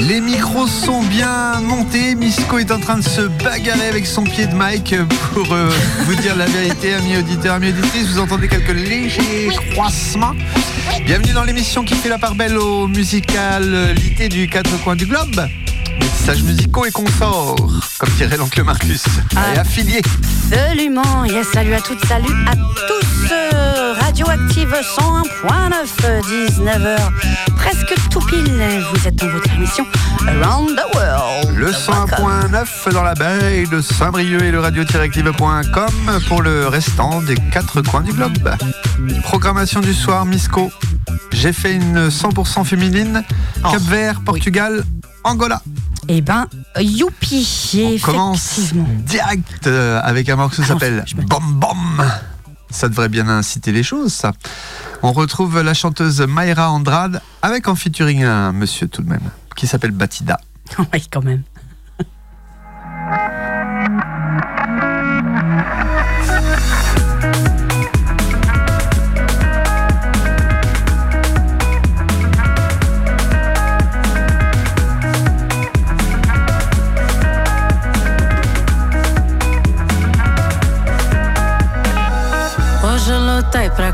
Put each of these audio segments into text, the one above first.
Les micros sont bien montés. Misco est en train de se bagarrer avec son pied de mic pour euh, vous dire la vérité, amis auditeurs, amis auditrices. Vous entendez quelques légers croissements. Bienvenue dans l'émission qui fait la part belle aux musicalités du quatre coins du globe. Messages musicaux et consorts, comme dirait l'oncle Marcus. Ah. Et affilié. Absolument. Yes, salut à toutes, salut à tous. Radioactive 101.9, 19h, presque tout pile. Vous êtes dans votre émission Around the World. Le 101.9 dans la baie de Saint-Brieuc et le radio-active.com pour le restant des quatre coins du globe. Programmation du soir, Misco. J'ai fait une 100% féminine. Oh, Cap Vert, Portugal, Angola. Eh ben, youpi. On commence direct euh, avec un morceau qui Allons, s'appelle Bom Bom. Ça devrait bien inciter les choses, ça. On retrouve la chanteuse Mayra Andrade avec en featuring un monsieur tout de même qui s'appelle Batida. Oui, quand même.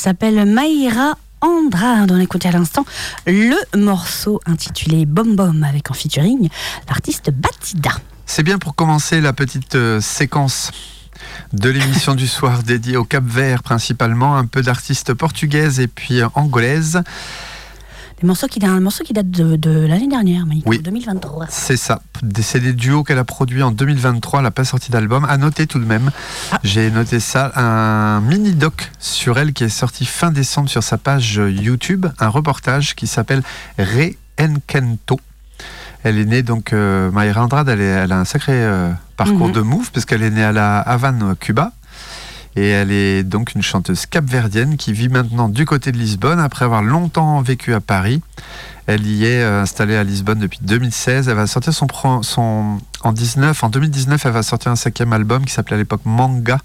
S'appelle Maïra Andrade. On écoutait à l'instant le morceau intitulé Bom Bom avec en featuring l'artiste Batida. C'est bien pour commencer la petite euh, séquence de l'émission du soir dédiée au Cap Vert principalement, un peu d'artistes portugaises et puis euh, angolaises. Morceaux qui, un morceau qui date de, de l'année dernière, Monique, Oui. 2023. C'est ça. C'est des duos qu'elle a produits en 2023. Elle n'a pas sorti d'album. À noter tout de même, Ah. j'ai noté ça, un mini doc sur elle qui est sorti fin décembre sur sa page YouTube, un reportage qui s'appelle Re Enkento. Elle est née donc, euh, Mayra Andrade, elle, est- elle a un sacré euh, parcours Mhm. de move parce qu'elle est née à la Havane, Cuba. Et elle est donc une chanteuse capverdienne qui vit maintenant du côté de Lisbonne après avoir longtemps vécu à Paris. Elle y est euh, installée à Lisbonne depuis 2016. Elle va sortir son, pro- son en 19, en 2019, elle va sortir un cinquième album qui s'appelait à l'époque Manga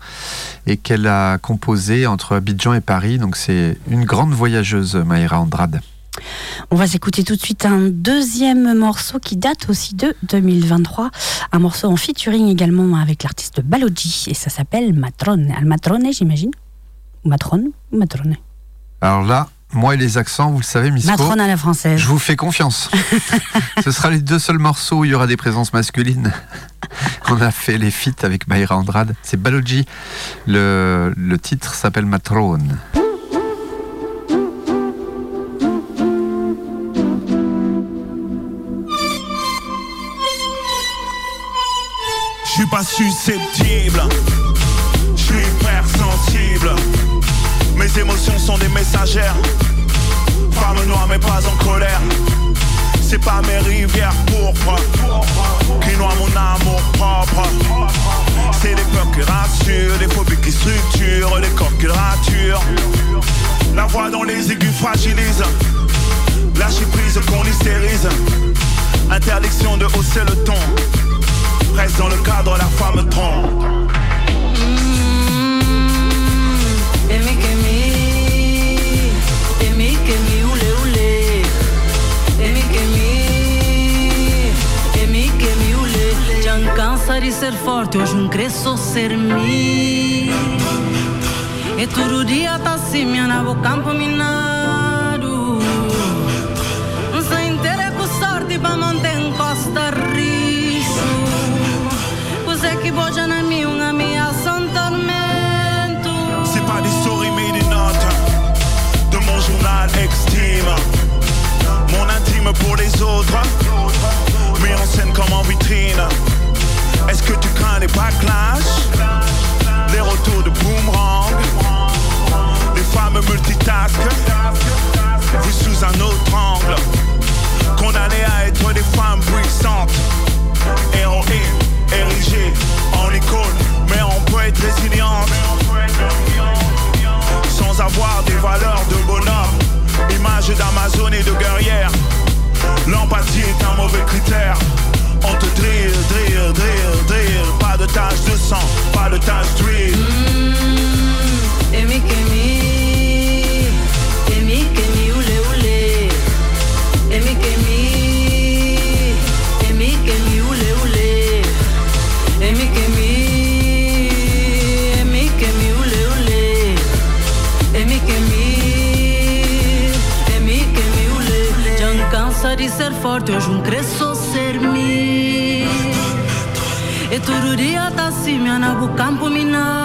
et qu'elle a composé entre Abidjan et Paris. Donc c'est une grande voyageuse, Maïra Andrade. On va s'écouter tout de suite un deuxième morceau qui date aussi de 2023. Un morceau en featuring également avec l'artiste Balogi. Et ça s'appelle Matrone. Al Matrone, j'imagine? Matrone Ou Matrone Alors là, moi et les accents, vous le savez, Misco, Matrone à la française. je vous fais confiance. Ce sera les deux seuls morceaux où il y aura des présences masculines. On a fait les feats avec Maïra Andrade. C'est Balogi. Le, le titre s'appelle Matrone. Suis pas susceptible, je suis hypersensible. Mes émotions sont des messagères. Femme noire mais pas en colère. C'est pas mes rivières pourpres qui noient mon amour propre. C'est les peurs qui rassurent, les phobies qui structurent, les corps qui raturent. La voix dans les aigus fragilise. Lâcher prise qu'on hystérise. Interdiction de hausser le ton. Reste dans le cadre, la femme trompe. Emi mi, emi que mi ule ule, emi que mi, emi que mi ule. Já cansa de ser forte, hoje não cresço ser mim. E todo dia tá assim, minha nabo campo minado. Não sei inteira com sorte pra manter C'est pas des stories mais des notes de mon journal extime. Mon intime pour les autres, mis en scène comme en vitrine. Est-ce que tu crains les backlash, Image d'Amazon et de guerrière. L'empathie est un mauvais critère. On te drill, drill, drill, drill. Pas de tache de sang, pas de tache d'huile. Emi e ser forte, hoje não cresço ser mim. E tururia tá assim, minha na campo minar.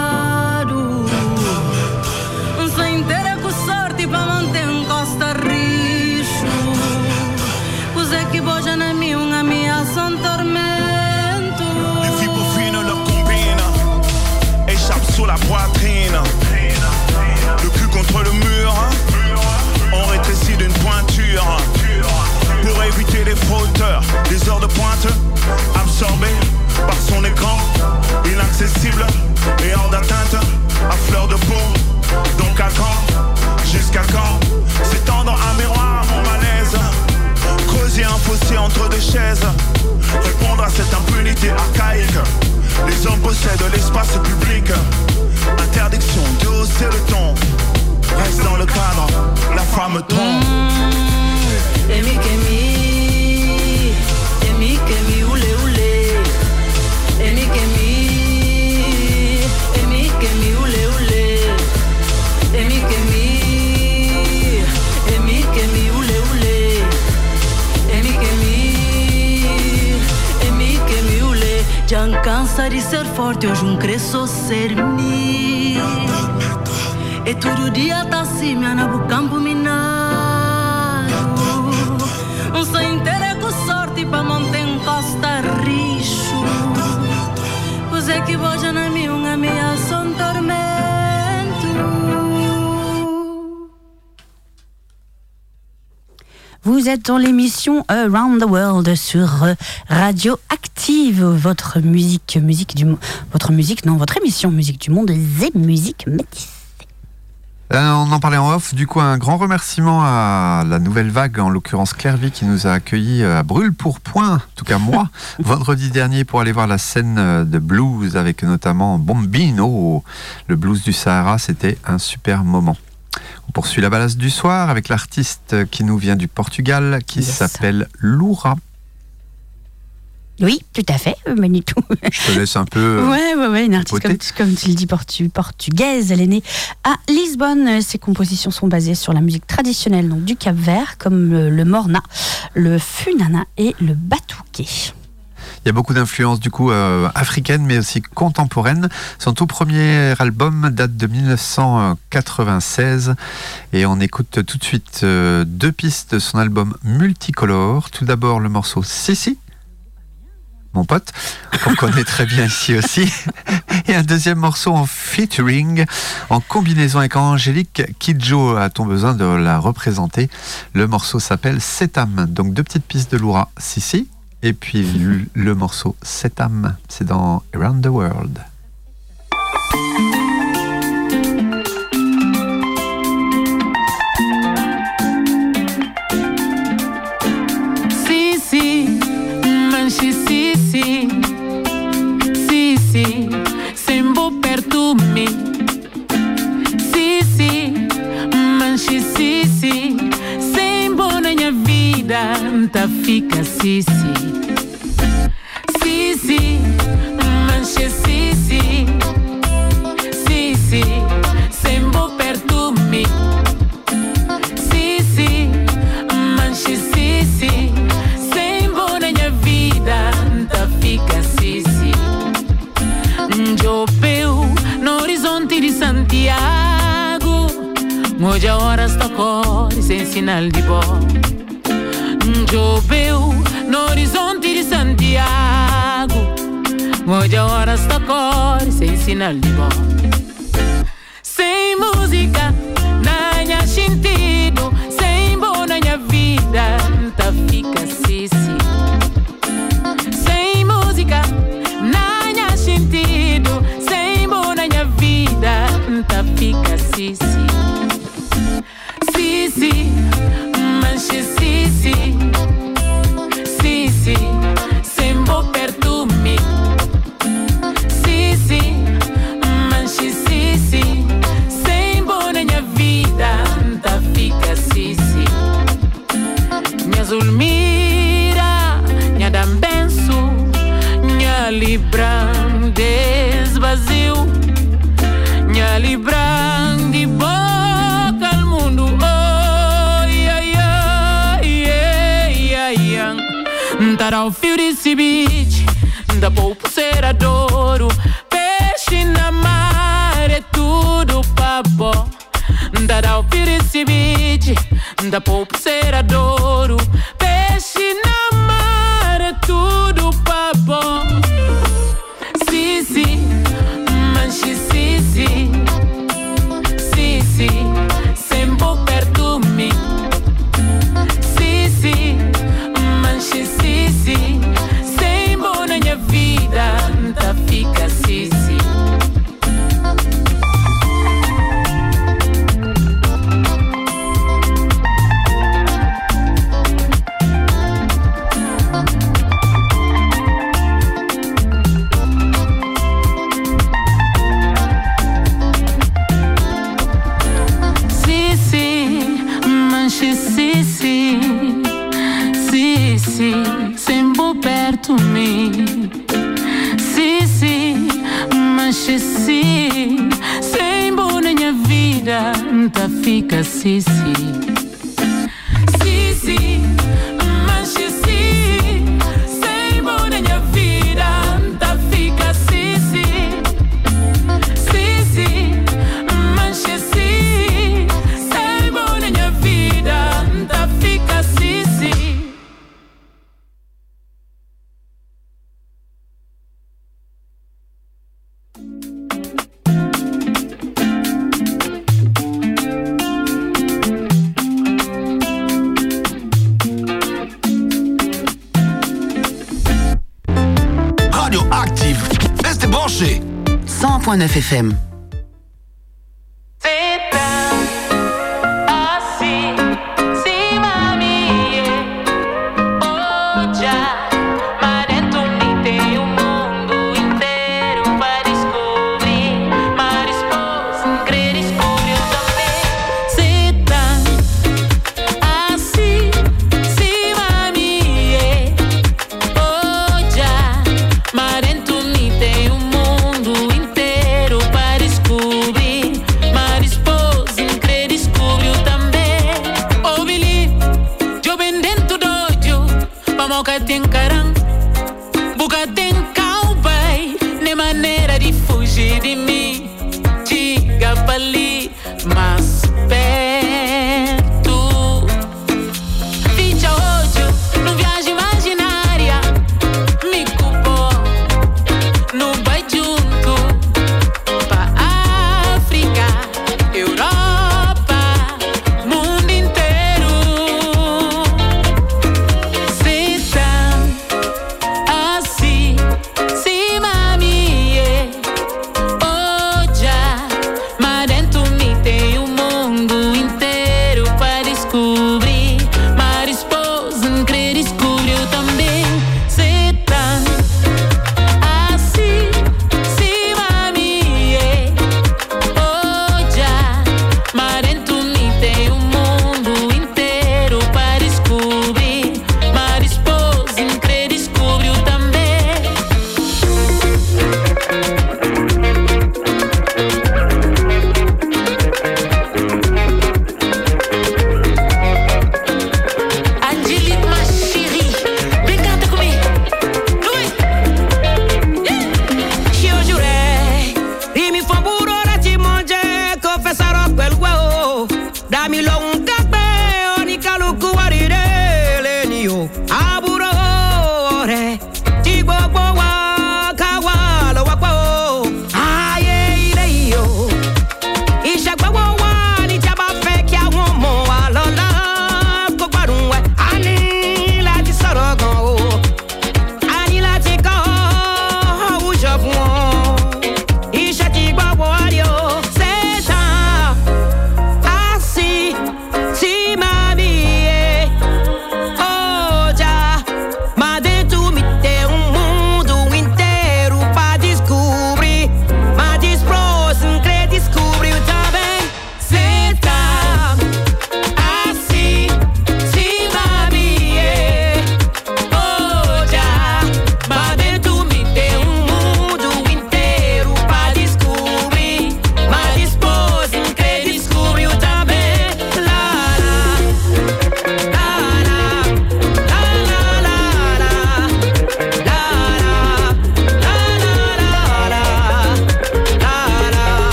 Fauteurs, les heures de pointe, absorbées par son écran, inaccessible et hors d'atteinte, à fleur de peau. Donc à quand Jusqu'à quand S'étendre un miroir mon malaise Creuser un fossé entre deux chaises Répondre à cette impunité archaïque Les hommes possèdent l'espace public Interdiction de hausser le ton Reste dans le cadre, la femme trompe forte, hoje não cresço ser mim. E todo dia tá assim, minha nabo campo Vous êtes dans l'émission Around the World sur euh, Radio Active. Votre musique, musique du, votre musique, non, votre émission musique du monde et musique métisse. Euh, on en parlait en off. Du coup, un grand remerciement à la nouvelle vague, en l'occurrence Clairvy, qui nous a accueillis à Brûle pour Point, en tout cas moi, vendredi dernier pour aller voir la scène euh, de blues avec notamment Bombino, le blues du Sahara. C'était un super moment. On poursuit la balade du soir avec l'artiste qui nous vient du Portugal, qui Yes. s'appelle Loura. Oui, tout à fait, euh, Manitou. Je te laisse un peu. euh, Ouais, ouais, ouais, une artiste comme, tu- comme tu le dis portu- portugaise. Elle est née à Lisbonne. Euh, Ses compositions sont basées sur la musique traditionnelle donc, du Cap Vert, comme le, le morna, le funana et le batuquet. Il y a beaucoup d'influences du coup euh, africaines mais aussi contemporaines. Son tout premier album date de 1996 et on écoute tout de suite euh, deux pistes de son album Multicolore. Tout d'abord le morceau Sissi, mon pote, qu'on connaît très bien ici aussi, et un deuxième morceau en featuring, en combinaison avec Angélique Kidjo. A-t-on besoin de la représenter Le morceau s'appelle Setam. Donc deux petites pistes de Loura, Sissi, et puis le, morceau Setam, c'est dans Around the World. Vida, tá fica Sisi. Sisi, manchi Sisi, Sisi, sembo perto me. Sisi, manche Sisi, sembo na minha vida, tá fica Sisi. Njopeu no horizonte de Santiago, hoje a hora está cores sem sinal de bom. Njopeu no horizonte de Santiago, hoje a hora está cores sem sinal de bom. Sem música, na minha 101.9 FM.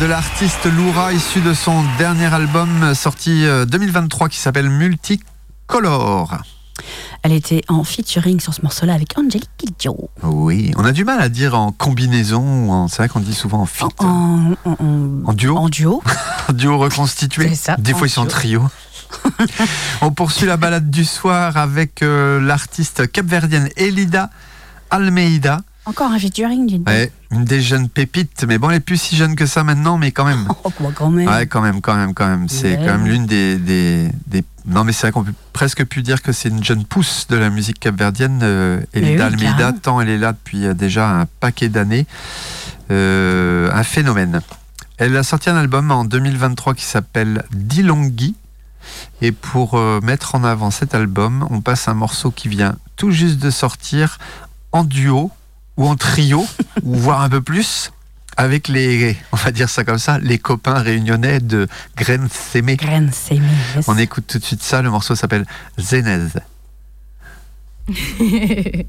De l'artiste Loura issu de son dernier album sorti euh, 2023 qui s'appelle Multicolor. Elle était en featuring sur ce morceau-là avec Angelique Kidjo. Oui, on a du mal à dire en combinaison, c'est vrai qu'on dit souvent en feat. En, en- en- En duo en duo. En duo reconstitué. C'est ça, Des fois, ils sont en trio. On poursuit la balade du soir avec euh, l'artiste capverdienne Elida Almeida. Encore un featuring d'une. Ouais, une des jeunes pépites, mais bon, elle est plus si jeune que ça maintenant, mais quand même. Oh, quoi, quand même. Ouais, quand même, quand même, quand même. C'est Ouais. quand même l'une des, des, des- Non, mais c'est vrai qu'on peut presque plus dire que c'est une jeune pousse de la musique capverdienne, euh, Elida oui, Almeida, tant elle est là depuis euh, déjà un paquet d'années. Euh, un phénomène. Elle a sorti un album en 2023 qui s'appelle Dilongi. Et pour euh, mettre en avant cet album, on passe un morceau qui vient tout juste de sortir en duo ou en trio, ou voire un peu plus, avec les, on va dire ça comme ça, les copains réunionnais de Grensemé. Grensemé. Yes. On écoute tout de suite ça, le morceau s'appelle Zenez.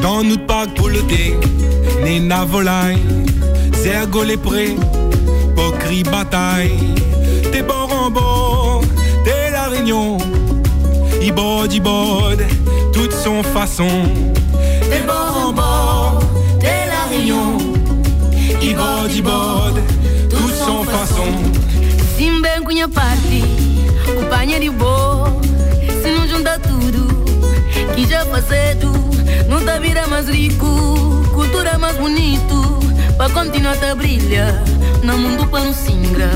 Dans notre parc pour le dé, Nena volaille, Zergo les prés, Pocri bataille, t'es bord en bord. T'es la réunion, i bord, i bord, toute son façon, t'es bord en bord, t'es la réunion, i bord, i bord, toute son façon. Simba cunha boa. Se não junta tudo, que já passado, não tá vira mais rico, cultura mais bonito, pra continuar a brilhar, no mundo pra não singra.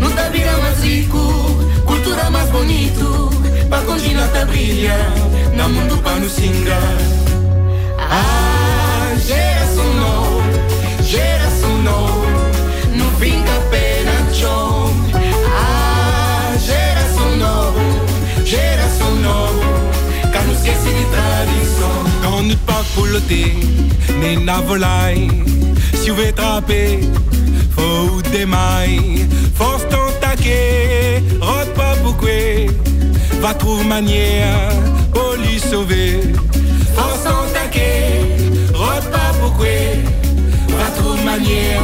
Não tá vira mais rico, lugar mais bonito. Para continuar a tá brilhar na mundo para nos singar Ah, geração não Geração não Não fica pena, chão Ah, geração não Geração não Cá não esquece de tradição. Quand on pas coulotter nem na volaille. Si vous attraper Faut des mailles Force t'attaquer va trouver manière pour lui sauver. Force t'entaquer, rote pas pourquoi, va trouver manière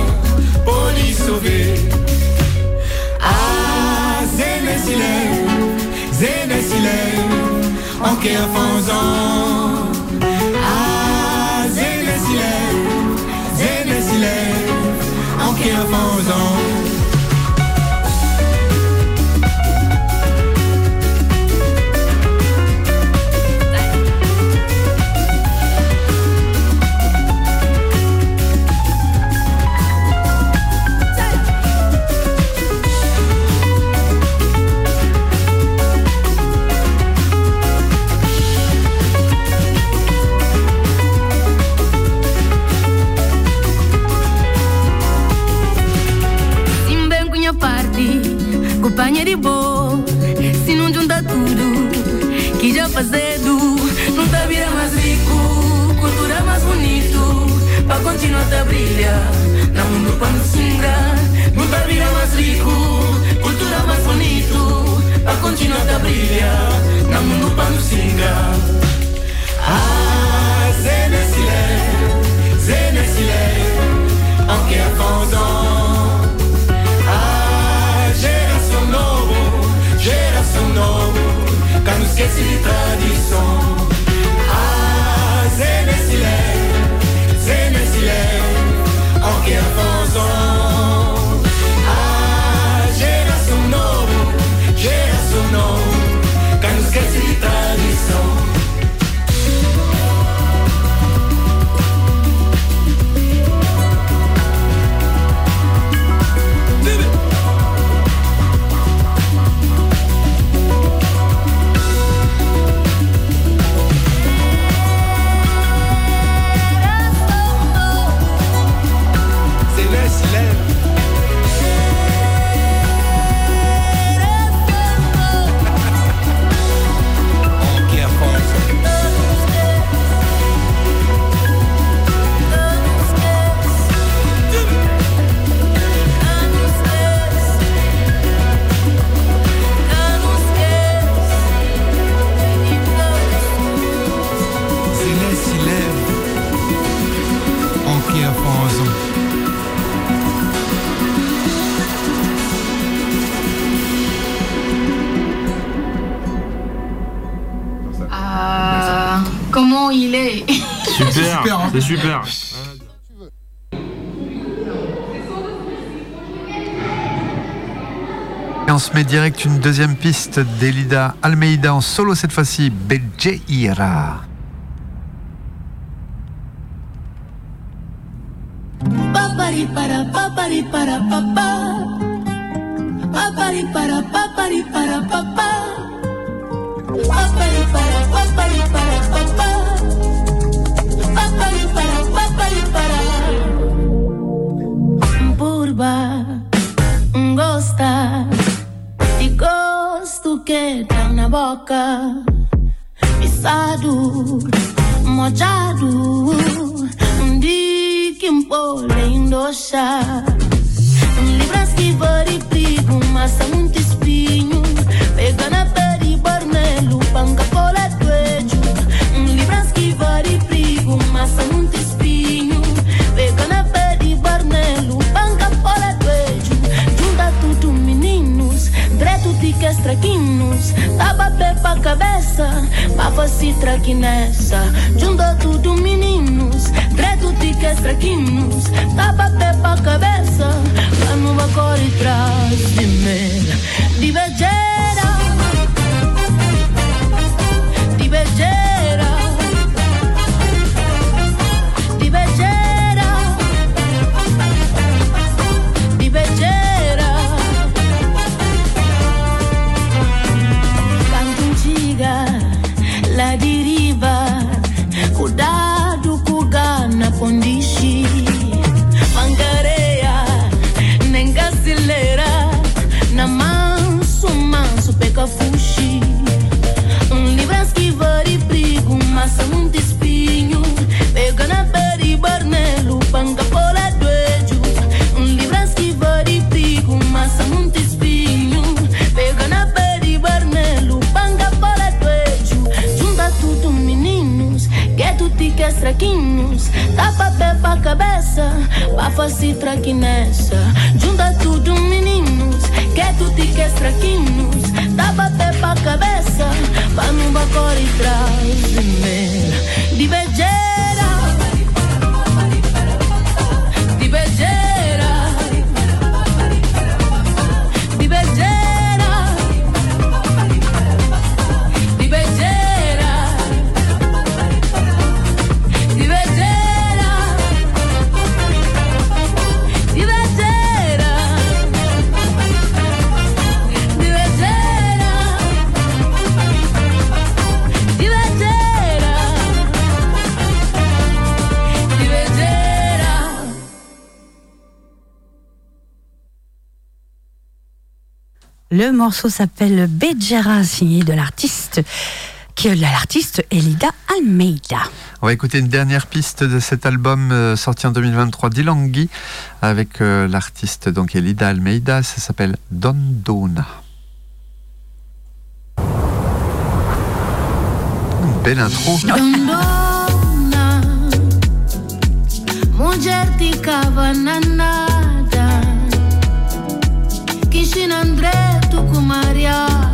pour lui sauver. Ah, zene silène, zene silène, en qu'un fanzan. Ah, zene silène, zene silène, en qu'un fanzan. Boa. Se não junta tudo, que já fazendo, não tá vira mais rico, cultura mais bonito, pra continuar a brilhar, na mundo pra não singra. Não tá vira mais rico, cultura mais bonito, pra continuar a brilhar, na mundo pra não singra. Ah, zene tradição. Comment il est Super, super, hein. c'est super. Et on se met direct une deuxième piste d'Elida Almeida en solo cette fois-ci, Bejeira. Papari para papari para papá. Papari para papari para papá. Papari para papari para boca Isadu Mojadu Mdiki mpole indosha. Libras kivori prigu masa unti três traquinhos Dá bater pra cabeça Mas fosse traque nessa. De do tudo meninos Treto de que é traquinos, Dá bater pra cabeça Pra não vai correr atrás de mim. De beijera De beijeira. answer. Le morceau s'appelle Bejera, signé de l'artiste, qui est l'artiste Elida Almeida. On va écouter une dernière piste de cet album euh, sorti en 2023 d'Ilangui avec euh, l'artiste donc Elida Almeida. Ça s'appelle Dondona. Une belle intro. Dondona, Kishin Tucumaria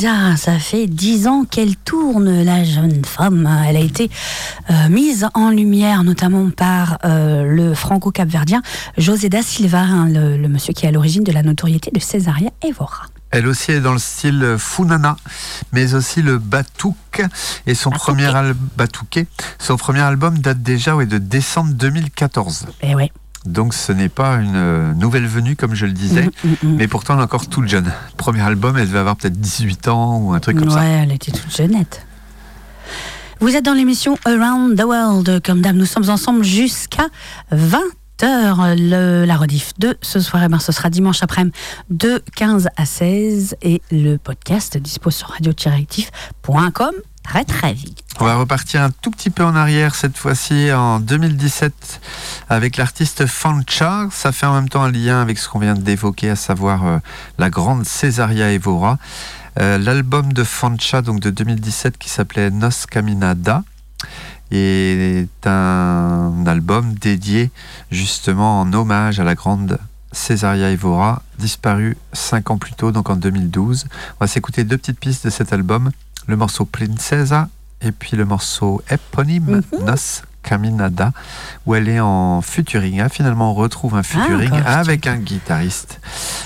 Ça fait dix ans qu'elle tourne, la jeune femme. Elle a été euh, mise en lumière notamment par euh, le franco-capverdien José da Silva, hein, le, le monsieur qui est à l'origine de la notoriété de Cesaria Evora. Elle aussi est dans le style Funana, mais aussi le batouk. Et son premier album, Batouké, son premier album date déjà ouais, de décembre 2014. Et ouais. Donc ce n'est pas une euh, nouvelle venue, comme je le disais, Mm, mm, mm. mais pourtant elle est encore toute jeune. Premier album, elle devait avoir peut-être 18 ans ou un truc comme ouais, ça. elle était toute jeunette. Vous êtes dans l'émission Around the World. Comme d'hab, nous sommes ensemble jusqu'à 20h. Le, la rediff de ce soir, eh ben, ce sera dimanche après-midi de 15 à 16. Et le podcast dispose sur radio-actif.com très très vite. On va repartir un tout petit peu en arrière cette fois-ci en 2017 avec l'artiste Fancha. Ça fait en même temps un lien avec ce qu'on vient d'évoquer, à savoir euh, la grande Cesaria Evora. Euh, L'album de Fancha donc de 2017 qui s'appelait Nos Caminada est un album dédié justement en hommage à la grande Cesaria Evora, disparue cinq ans plus tôt, donc en 2012. On va s'écouter deux petites pistes de cet album, le morceau Princesa et puis le morceau éponyme Nos Caminada, où elle est en featuring. Ah, finalement, on retrouve un featuring un avec un guitariste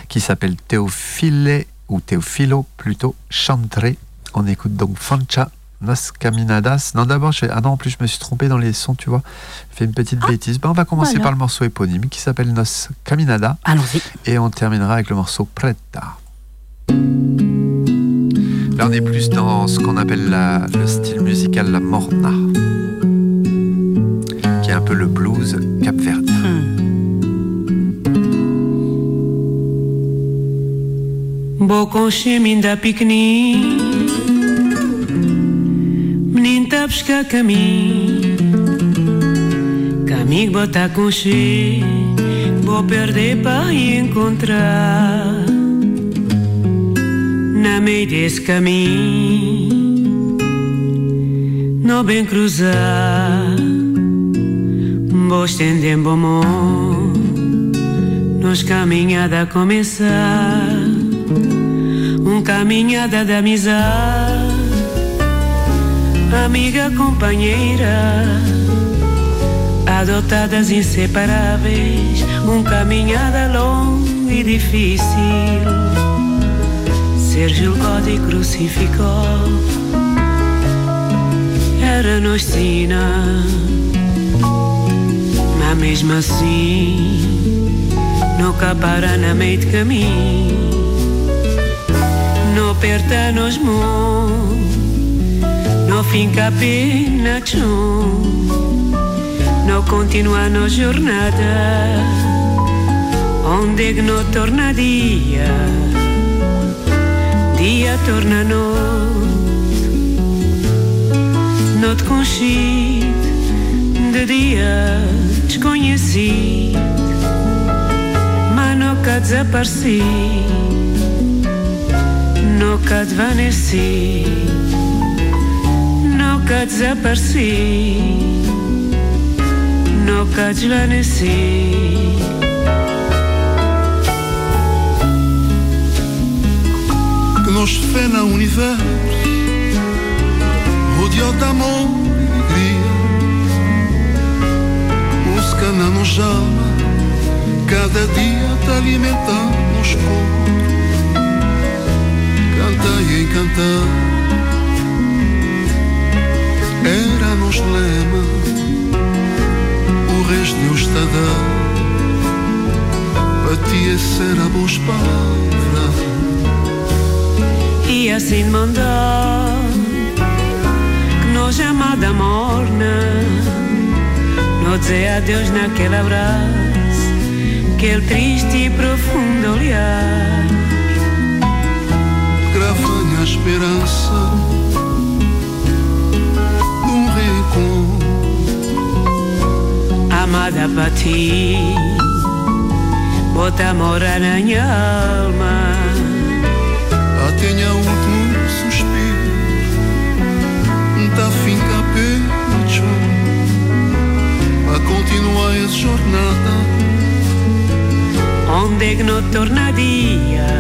qui s'appelle Théophile, ou Théophilo plutôt, Chantré. On écoute donc Fancha Nos Caminadas. Non, d'abord, je... ah non, en plus, je me suis trompé dans les sons, tu vois. J'ai fait une petite bêtise. Ben, on va commencer voilà. par le morceau éponyme qui s'appelle Nos Caminada Allons-y. et on terminera avec le morceau Preta. Là, on est plus dans ce qu'on appelle la- le style musical la morna, qui est un peu le blues capverdien. Boconche Menino tá buscar caminho. Caminho botar conche Vou perder para encontrar. Na meio desse caminho Não bem cruzar. Vou estender bom mão Nos caminhada a começar. Um caminhada de amizade, amiga companheira, adotadas inseparáveis, um caminhada longo e difícil. Ser julgado crucificado era nos sina, mas mesmo assim, não capara na meio de caminho no aperta nos mãos, finca pena chão, no continua no jornada, onde no torna dia, dia torna noite, no te conchite de dia desconhecido, mas nunca desapareci nunca desvaneci, nunca desapareci, nunca desvaneci. que nos fez no universo, rodeado de amor e alegria. Música na nos alma, cada dia te alimentando nos corpos. Canta e encantar, era nos lema, o resto Deus está a dar. Para ti essa era boas palavras. E assim mandar que nos amada morna, não dizer adeus naquele abraço, aquele triste e profundo olhar. Grava a esperança amada para ti, bota morar na minha alma. Até o último suspiro, tá finca pecho, a continuar essa jornada. onde que não torna dia,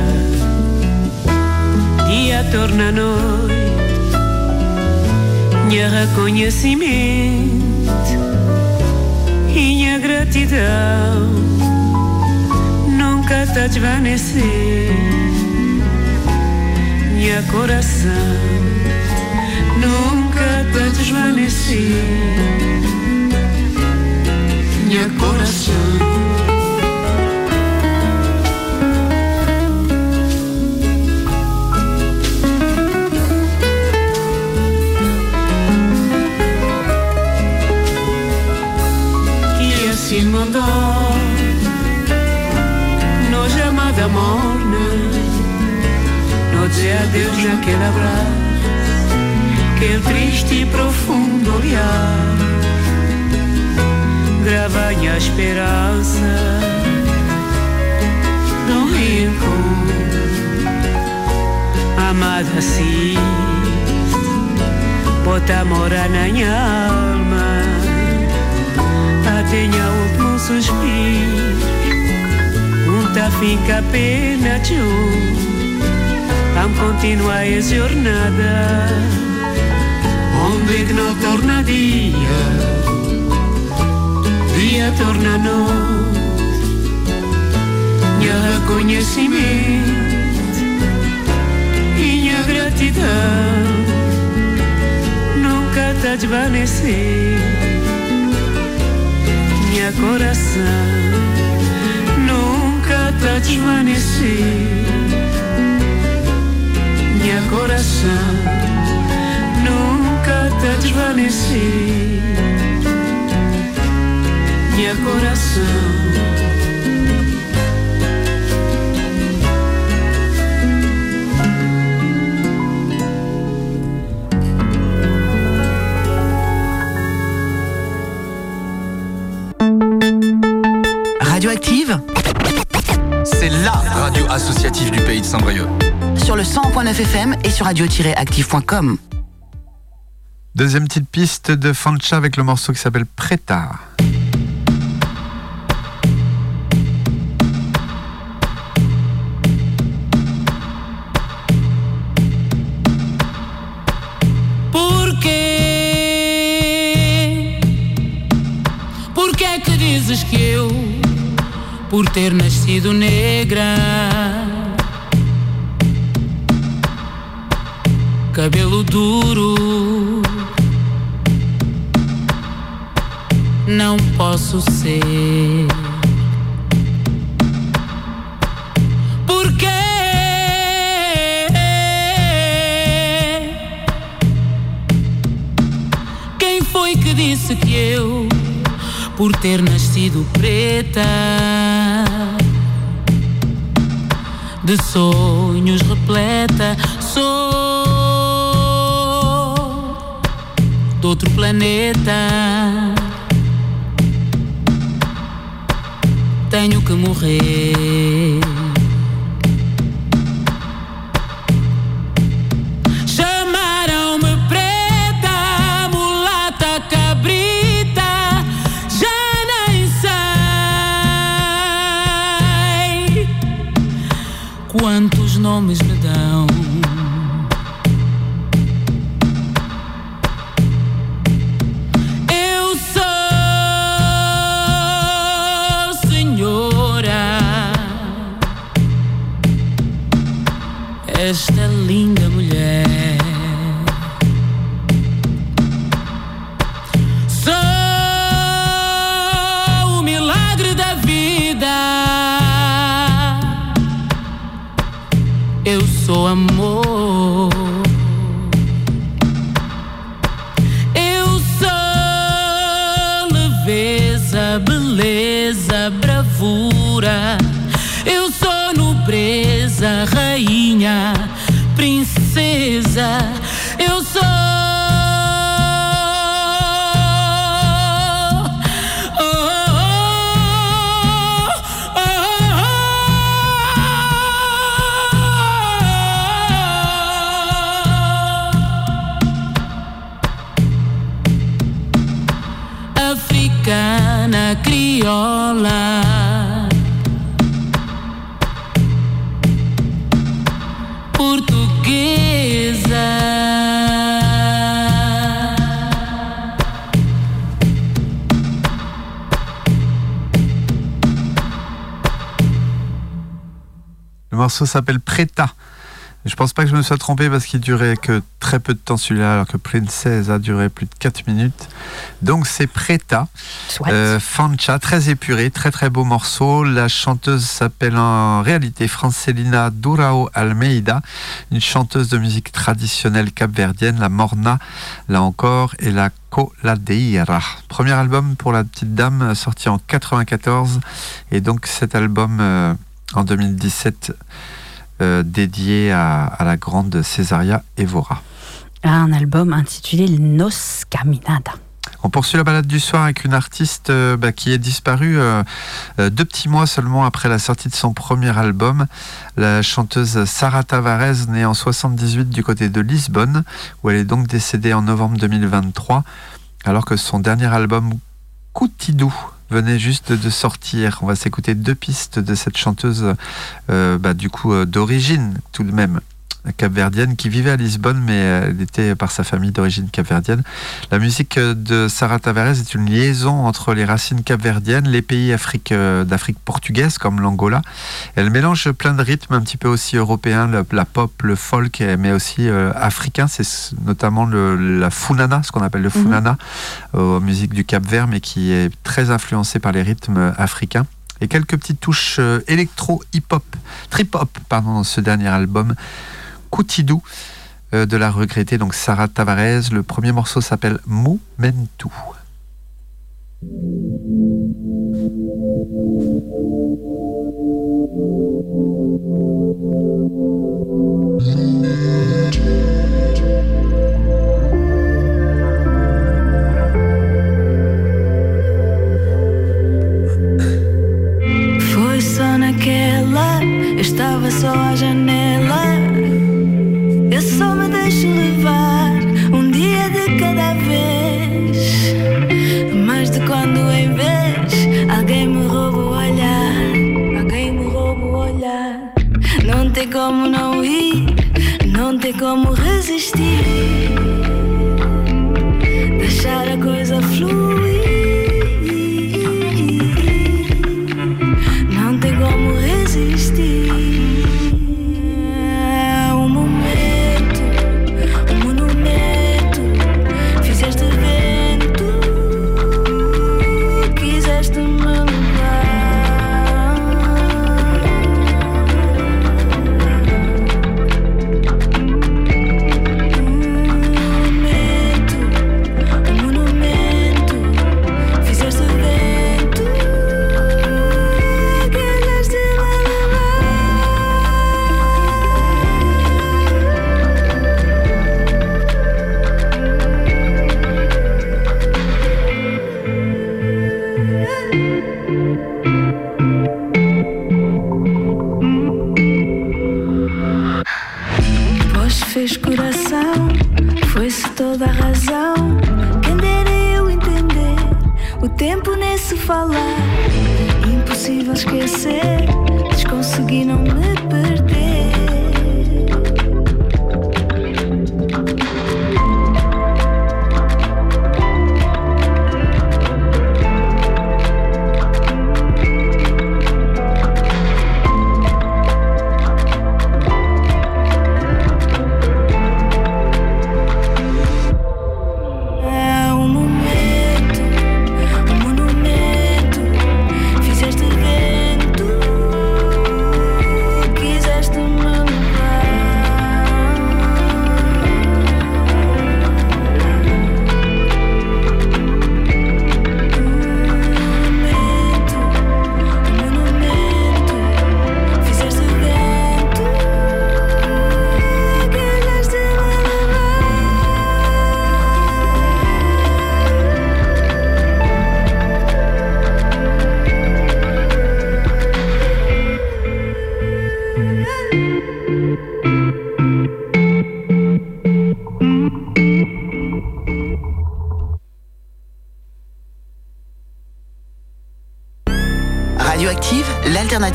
dia torna noite, minha reconhecimento gratidão nunca tá desvanecer. Minha coração nunca tá desvanecer. Minha coração. sin mandar No llamada morna Noche adeus naquele abraço Aquele triste e profundo olhar Gravai a esperança Num rincão Amada assim Bota amor a nanhar o último suspiro. Unta fica pena tio Am continua a jornada Onde não torna dia Dia torna noite. Minha reconhecimento minha gratidão Nunca tá desvanecer minha coração nunca tá desvanecer. Minha coração nunca tá desvanecer. Minha coração. C'est LA radio associative du pays de Saint-Brieuc. sur le 100.9 FM et sur radio-active.com. Deuxième petite piste de Fancha avec le morceau qui s'appelle Preta. Ter nascido negra, cabelo duro, não posso ser? Por quê? Quem foi que disse que eu, por ter nascido preta, de sonhos repleta, sou de outro planeta? Tenho que morrer. miss me down. Morceau s'appelle Preta. Je pense pas que je me sois trompé parce qu'il durait que très peu de temps celui-là, alors que Princess a duré plus de 4 minutes. Donc c'est Preta. Euh, Fancha, très épuré, très très beau morceau. La chanteuse s'appelle en réalité Francelina Durao Almeida, une chanteuse de musique traditionnelle capverdienne, la Morna, là encore, et la Coladeira. Premier album pour la petite dame, sorti en 94, et donc cet album euh, en 2017 euh, dédié à, à la grande Césaria Evora. Un album intitulé Nos Caminada. On poursuit la balade du soir avec une artiste euh, bah, qui est disparue euh, deux petits mois seulement après la sortie de son premier album. La chanteuse Sarah Tavares, née en 78 du côté de Lisbonne, où elle est donc décédée en novembre 2023, alors que son dernier album Coutidou venait juste de sortir. On va s'écouter deux pistes de cette chanteuse, euh, bah, du coup euh, d'origine tout de même capverdienne qui vivait à Lisbonne mais euh, elle était par sa famille d'origine capverdienne. La musique euh, de Sarah Tavares est une liaison entre les racines capverdiennes, les pays euh, d'Afrique portugaise comme l'Angola. Elle mélange plein de rythmes un petit peu aussi européens, la pop, le folk, mais aussi euh, africain. C'est notamment le- la funana, ce qu'on appelle le funana, euh, musique du Cap Vert, mais qui est très influencée par les rythmes africains. Et quelques petites touches euh, électro, hip-hop, trip-hop, pardon, dans ce dernier album. Coutidou euh, de la regrettée donc Sarah Tavares. Le premier morceau s'appelle Momentu. Estava.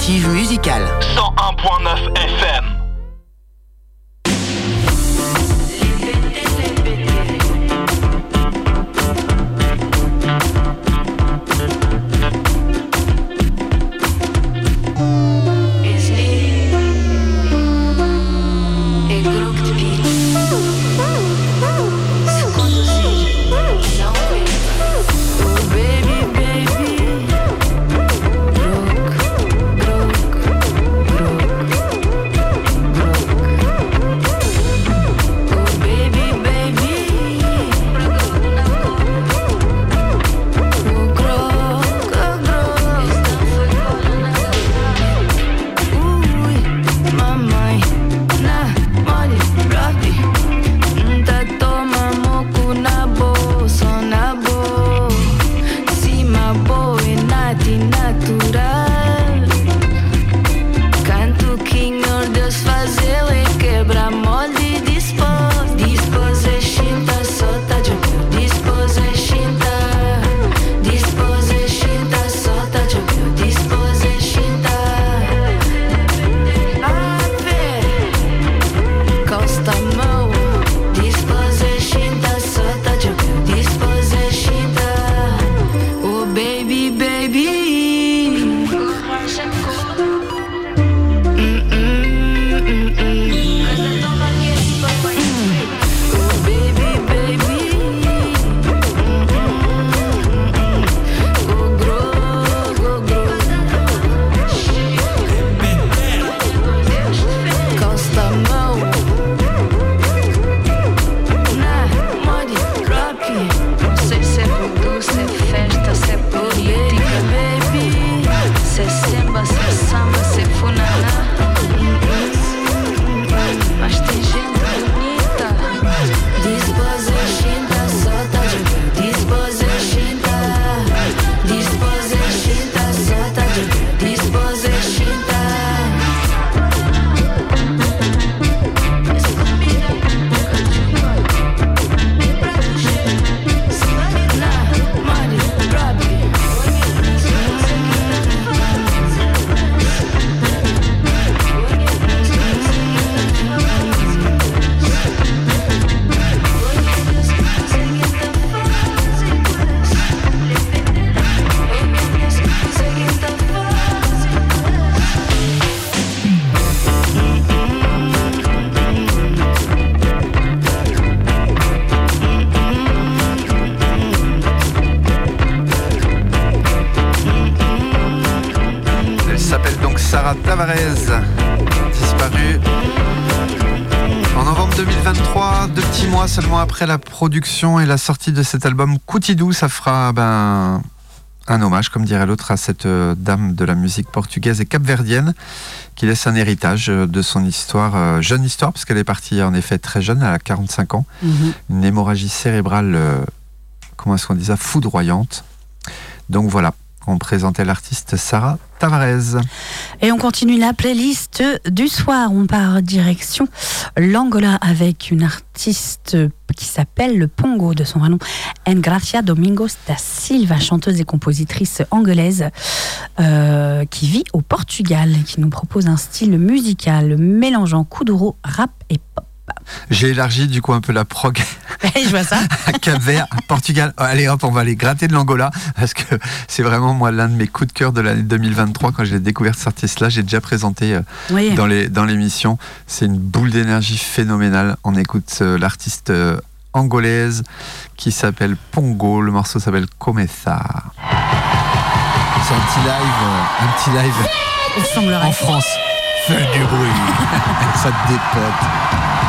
positive seulement après la production et la sortie de cet album Coutidou, ça fera ben, un hommage, comme dirait l'autre, à cette euh, dame de la musique portugaise et capverdienne qui laisse un héritage euh, de son histoire, euh, jeune histoire, parce qu'elle est partie en effet très jeune, elle a 45 ans, Mhm. une hémorragie cérébrale, comment est-ce qu'on dit ça, foudroyante. Donc voilà, on présentait l'artiste Sarah Tavares. Et on continue la playlist du soir. On part direction l'Angola avec une artiste qui s'appelle le Pongo de son vrai nom, Engracia Domingos da Silva, chanteuse et compositrice angolaise euh, qui vit au Portugal et qui nous propose un style musical mélangeant kuduro, rap et pop. J'ai élargi du coup un peu la prog Je vois ça. à Cap-Vert, à Portugal. Oh, Allez hop, on va aller gratter de l'Angola parce que c'est vraiment moi l'un de mes coups de cœur de l'année 2023 quand j'ai découvert cet artiste-là. J'ai déjà présenté euh, Oui. dans les dans l'émission. C'est une boule d'énergie phénoménale. On écoute euh, l'artiste euh, angolaise qui s'appelle Pongo. Le morceau s'appelle Comeza. C'est un petit live, euh, un petit live en France. Fais du bruit, ça te dépote.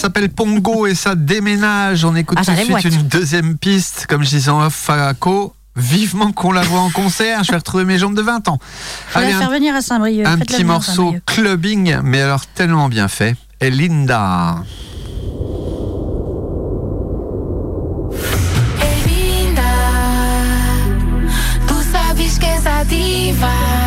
S'appelle Pongo et ça déménage. On écoute Ah, tout de ça suite une deuxième piste. Comme je disais en off à Co, vivement qu'on la voit en concert. Je vais retrouver mes jambes de 20 ans. Faut Allez, la un, faire venir à Saint-Brieuc. un petit morceau clubbing, mais alors tellement bien fait. Et Linda. Ei, linda, tu sabes que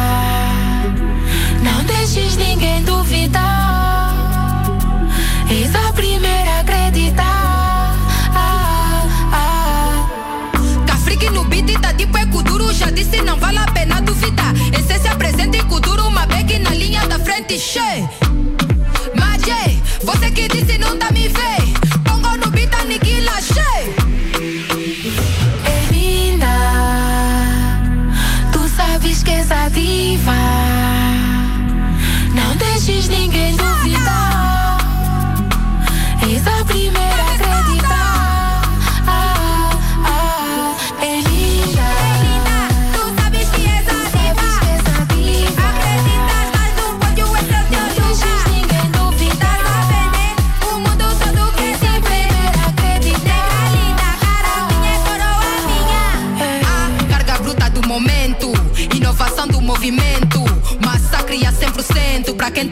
na linha da frente, cheio. Mas, você que disse não tá me vendo.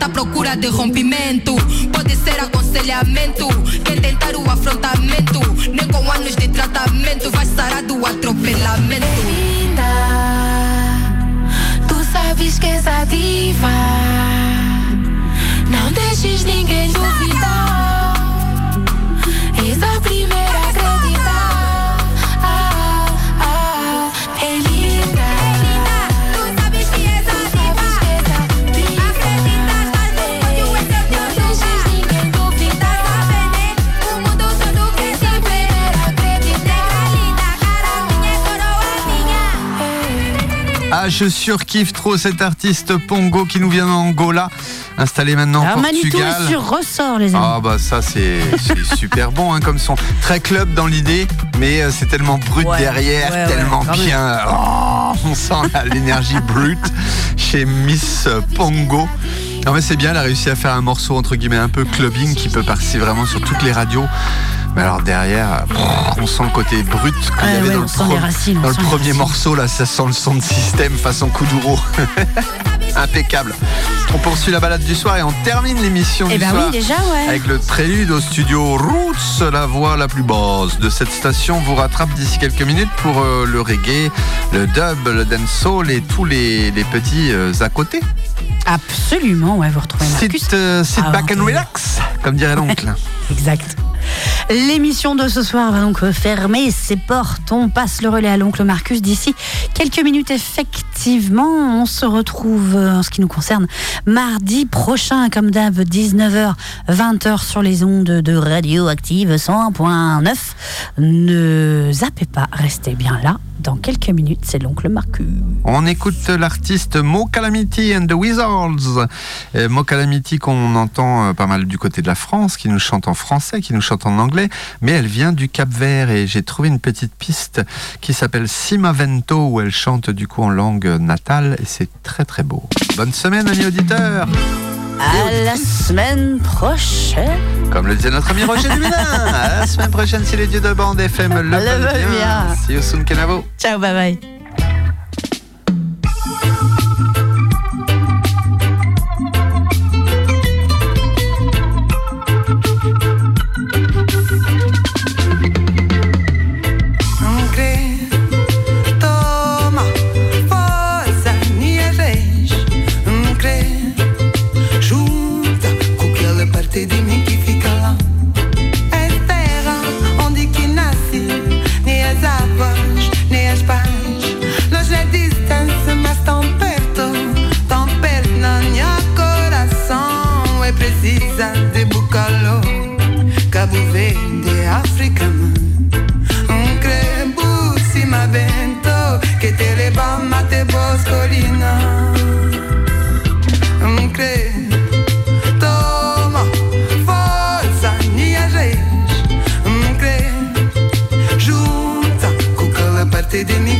Tá à procura de rompimento. Pode ser aconselhamento. Quem tentar o afrontamento, nem com anos de tratamento, vai sarar do atropelamento. linda. Tu sabes que és. Não je surkiffe trop cet artiste Pongo qui nous vient d'Angola, installé maintenant en Manitou Portugal. est sur ressort, les amis. Ah bah ça c'est super bon hein, comme son. Très club dans l'idée, mais euh, c'est tellement brut Ouais, derrière, ouais, tellement bien. Oh, on sent l'énergie brute chez Miss Pongo. En fait c'est bien, elle a réussi à faire un morceau entre guillemets un peu clubbing qui peut passer vraiment sur toutes les radios. Mais alors derrière, on sent le côté brut qu'il y Ouais, avait ouais, dans le, racines, dans premier morceau là, ça sent le son de système façon Kuduro. Impeccable. On poursuit la balade du soir et on termine l'émission Eh du ben soir. oui, déjà, ouais. Avec le prélude au studio Roots, la voix la plus basse de cette station vous rattrape d'ici quelques minutes pour euh, le reggae, le dub, le dancehall et tous les, les petits euh, à côté. Absolument, ouais, vous retrouvez Marcus. Sit, euh, sit avant back and relax, comme dirait l'oncle. Exact. L'émission de ce soir va donc fermer ses portes. On passe le relais à l'oncle Marcus d'ici quelques minutes. Effectivement, on se retrouve euh, en ce qui nous concerne mardi prochain, comme d'hab, 19h, 20h sur les ondes de Radioactive 101.9. Ne zappez pas, restez bien là. Dans quelques minutes, c'est l'oncle Marcus. On écoute l'artiste Mo Calamity and the Wizards. Euh, Mo Calamity qu'on entend euh, pas mal du côté de la France, qui nous chante en français, qui nous chante en anglais, mais elle vient du Cap Vert et j'ai trouvé une petite piste qui s'appelle Simavento où elle chante du coup en langue natale et c'est très très beau. Bonne semaine amis auditeurs À la semaine prochaine. Comme le disait notre ami Roger Duménin, à la semaine prochaine si les dieux de bande FM le, Le bien. See you soon Kenavo. Ciao, bye bye. Parte de mim